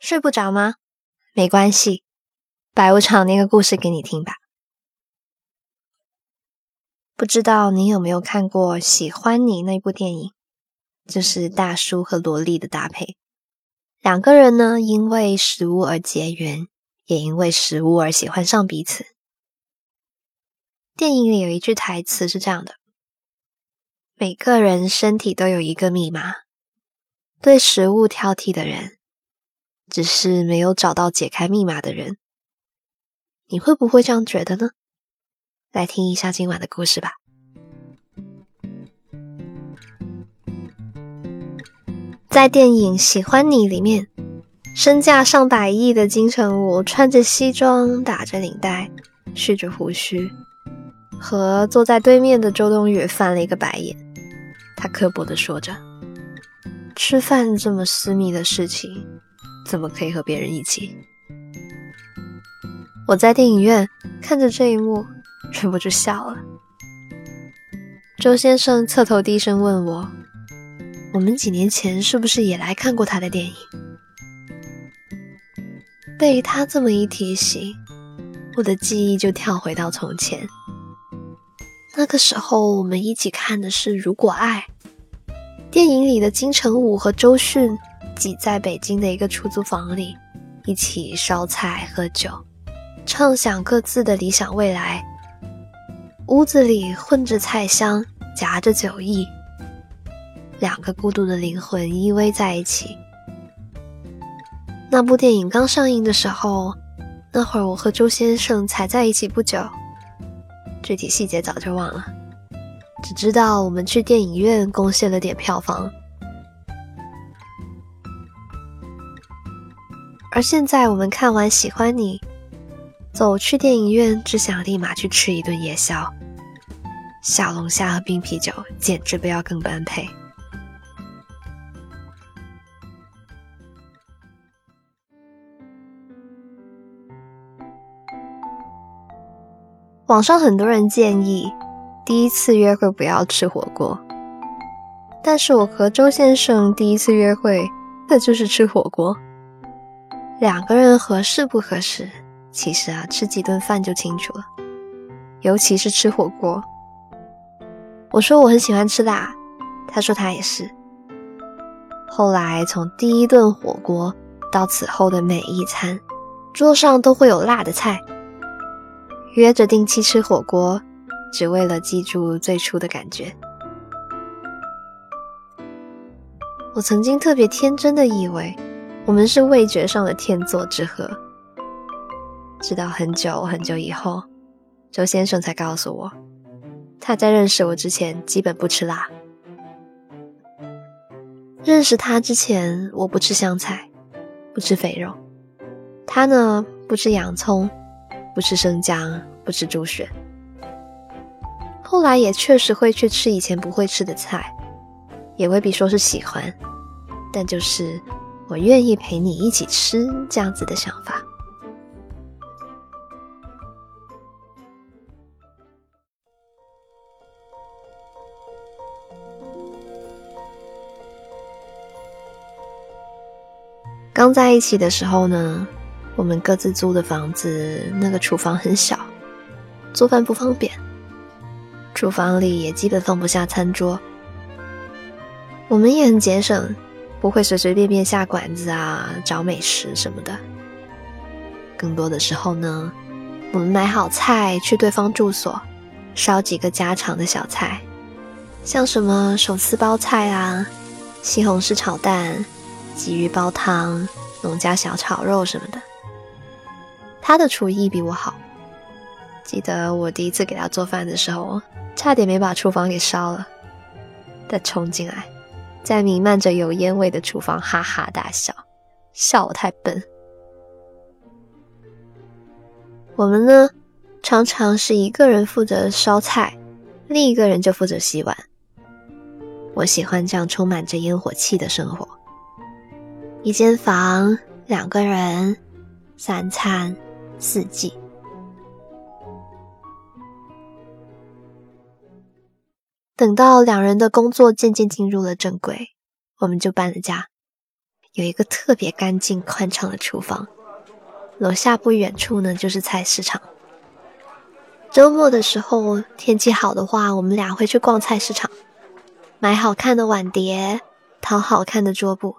睡不着吗？没关系，白无常那个故事给你听吧。不知道你有没有看过《喜欢你》那部电影？就是大叔和萝莉的搭配，两个人呢因为食物而结缘，也因为食物而喜欢上彼此。电影里有一句台词是这样的：“每个人身体都有一个密码，对食物挑剔的人。”只是没有找到解开密码的人，你会不会这样觉得呢？来听一下今晚的故事吧。在电影《喜欢你》里面，身价上百亿的金城武穿着西装，打着领带，蓄着胡须，和坐在对面的周冬雨翻了一个白眼。他刻薄的说着：“吃饭这么私密的事情。”怎么可以和别人一起？我在电影院看着这一幕，忍不住笑了。周先生侧头低声问我：“我们几年前是不是也来看过他的电影？”被他这么一提醒，我的记忆就跳回到从前。那个时候，我们一起看的是《如果爱》，电影里的金城武和周迅。挤在北京的一个出租房里，一起烧菜喝酒，畅想各自的理想未来。屋子里混着菜香，夹着酒意，两个孤独的灵魂依偎在一起。那部电影刚上映的时候，那会儿我和周先生才在一起不久，具体细节早就忘了，只知道我们去电影院贡献了点票房。而现在我们看完《喜欢你》，走去电影院，只想立马去吃一顿夜宵，小龙虾和冰啤酒简直不要更般配。网上很多人建议，第一次约会不要吃火锅，但是我和周先生第一次约会，那就是吃火锅。两个人合适不合适，其实啊，吃几顿饭就清楚了。尤其是吃火锅。我说我很喜欢吃辣，他说他也是。后来从第一顿火锅到此后的每一餐，桌上都会有辣的菜。约着定期吃火锅，只为了记住最初的感觉。我曾经特别天真的以为。我们是味觉上的天作之合，直到很久很久以后，周先生才告诉我，他在认识我之前基本不吃辣。认识他之前，我不吃香菜，不吃肥肉，他呢不吃洋葱，不吃生姜，不吃猪血。后来也确实会去吃以前不会吃的菜，也未必说是喜欢，但就是。我愿意陪你一起吃，这样子的想法。刚在一起的时候呢，我们各自租的房子，那个厨房很小，做饭不方便，厨房里也基本放不下餐桌，我们也很节省。不会随随便便下馆子啊，找美食什么的。更多的时候呢，我们买好菜去对方住所，烧几个家常的小菜，像什么手撕包菜啊、西红柿炒蛋、鲫鱼煲汤、农家小炒肉什么的。他的厨艺比我好，记得我第一次给他做饭的时候，差点没把厨房给烧了。他冲进来。在弥漫着油烟味的厨房，哈哈大笑，笑我太笨。我们呢，常常是一个人负责烧菜，另一个人就负责洗碗。我喜欢这样充满着烟火气的生活。一间房，两个人，三餐，四季。等到两人的工作渐渐进入了正轨，我们就搬了家，有一个特别干净宽敞的厨房，楼下不远处呢就是菜市场。周末的时候，天气好的话，我们俩会去逛菜市场，买好看的碗碟，淘好看的桌布，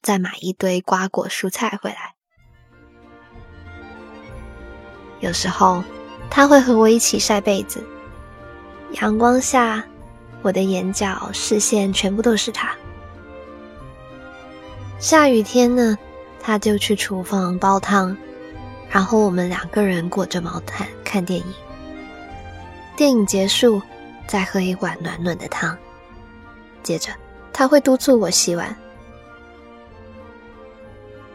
再买一堆瓜果蔬菜回来。有时候，他会和我一起晒被子，阳光下，我的眼角视线全部都是他。下雨天呢，他就去厨房煲汤，然后我们两个人裹着毛毯看电影。电影结束，再喝一碗暖暖的汤。接着，他会督促我洗碗。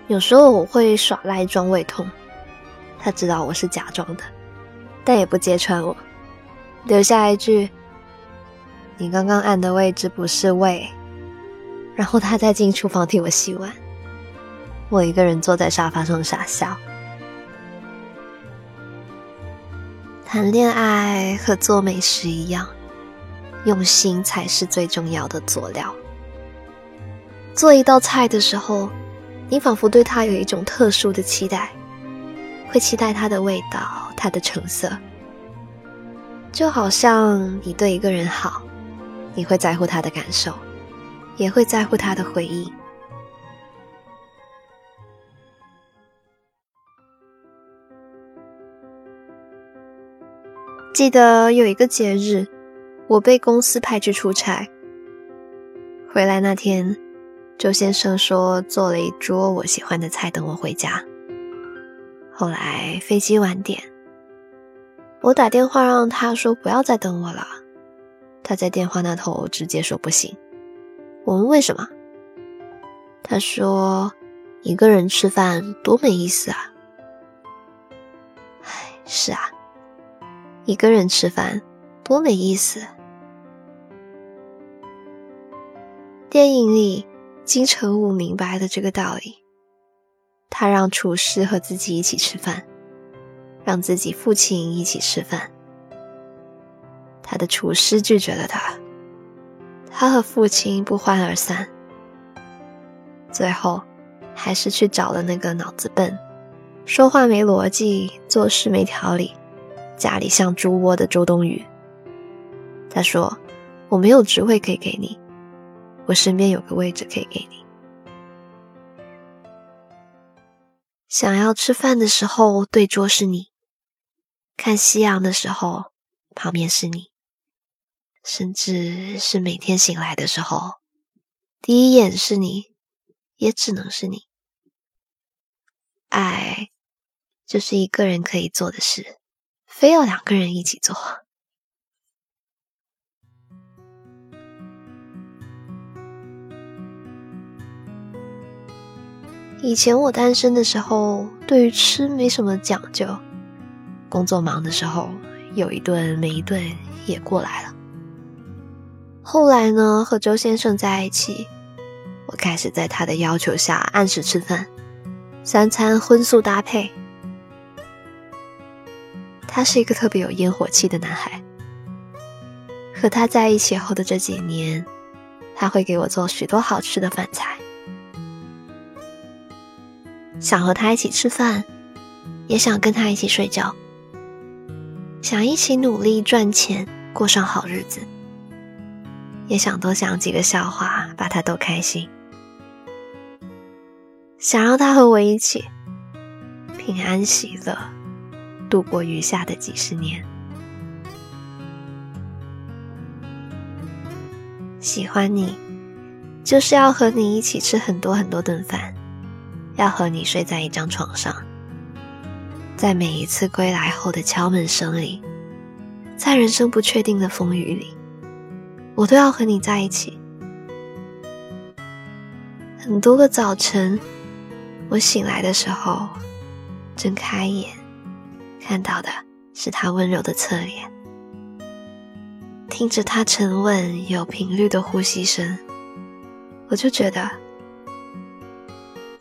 有时候我会耍赖装胃痛，他知道我是假装的，但也不揭穿我，留下一句：“你刚刚按的位置不是胃。”然后他再进厨房替我洗碗，我一个人坐在沙发上傻笑。谈恋爱和做美食一样，用心才是最重要的佐料。做一道菜的时候，你仿佛对它有一种特殊的期待，会期待它的味道、它的成色，就好像你对一个人好，你会在乎他的感受。也会在乎他的回忆。记得有一个节日，我被公司派去出差。回来那天，周先生说做了一桌我喜欢的菜等我回家。后来飞机晚点，我打电话让他说不要再等我了。他在电话那头直接说不行。我问为什么？他说：“一个人吃饭多没意思啊！”唉，是啊，一个人吃饭多没意思。电影里金城武明白了这个道理，他让厨师和自己一起吃饭，让自己父亲一起吃饭。他的厨师拒绝了他。他和父亲不欢而散，最后还是去找了那个脑子笨、说话没逻辑、做事没条理、家里像猪窝的周冬雨。他说：“我没有职位可以给你，我身边有个位置可以给你。想要吃饭的时候，对桌是你；看夕阳的时候，旁边是你。”甚至是每天醒来的时候，第一眼是你，也只能是你。爱就是一个人可以做的事，非要两个人一起做。以前我单身的时候，对于吃没什么讲究，工作忙的时候，有一顿没一顿也过来了。后来呢，和周先生在一起，我开始在他的要求下按时吃饭，三餐荤素搭配。他是一个特别有烟火气的男孩。和他在一起后的这几年，他会给我做许多好吃的饭菜。想和他一起吃饭，也想跟他一起睡觉，想一起努力赚钱，过上好日子。也想多讲几个笑话，把他逗开心。想让他和我一起平安喜乐，度过余下的几十年。喜欢你，就是要和你一起吃很多很多顿饭，要和你睡在一张床上，在每一次归来后的敲门声里，在人生不确定的风雨里。我都要和你在一起。很多个早晨，我醒来的时候，睁开眼，看到的是他温柔的侧脸，听着他沉稳有频率的呼吸声，我就觉得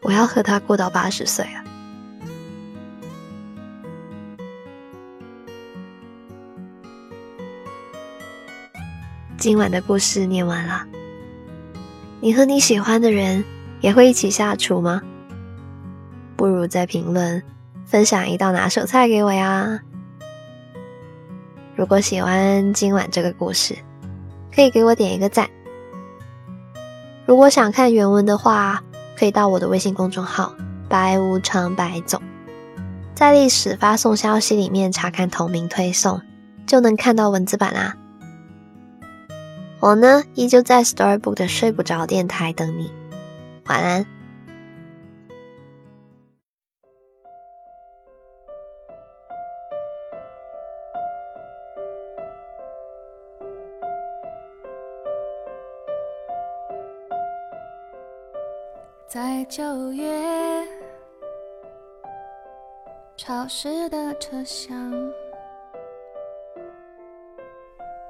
我要和他过到八十岁了。今晚的故事念完了，你和你喜欢的人也会一起下厨吗？不如在评论分享一道拿手菜给我呀！如果喜欢今晚这个故事，可以给我点一个赞。如果想看原文的话，可以到我的微信公众号“白无常白总”，在历史发送消息里面查看同名推送，就能看到文字版啦。我呢，依旧在 Storybook 的睡不着电台等你，晚安。在九月，潮湿的车厢。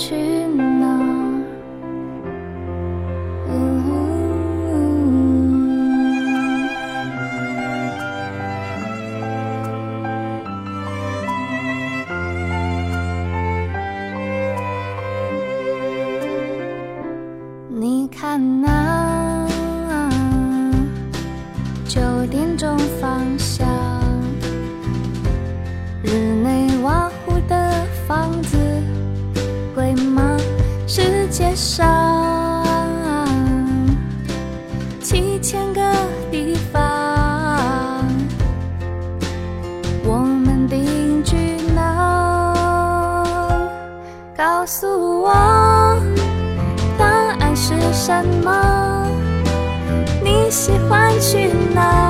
去哪？什么？你喜欢去哪？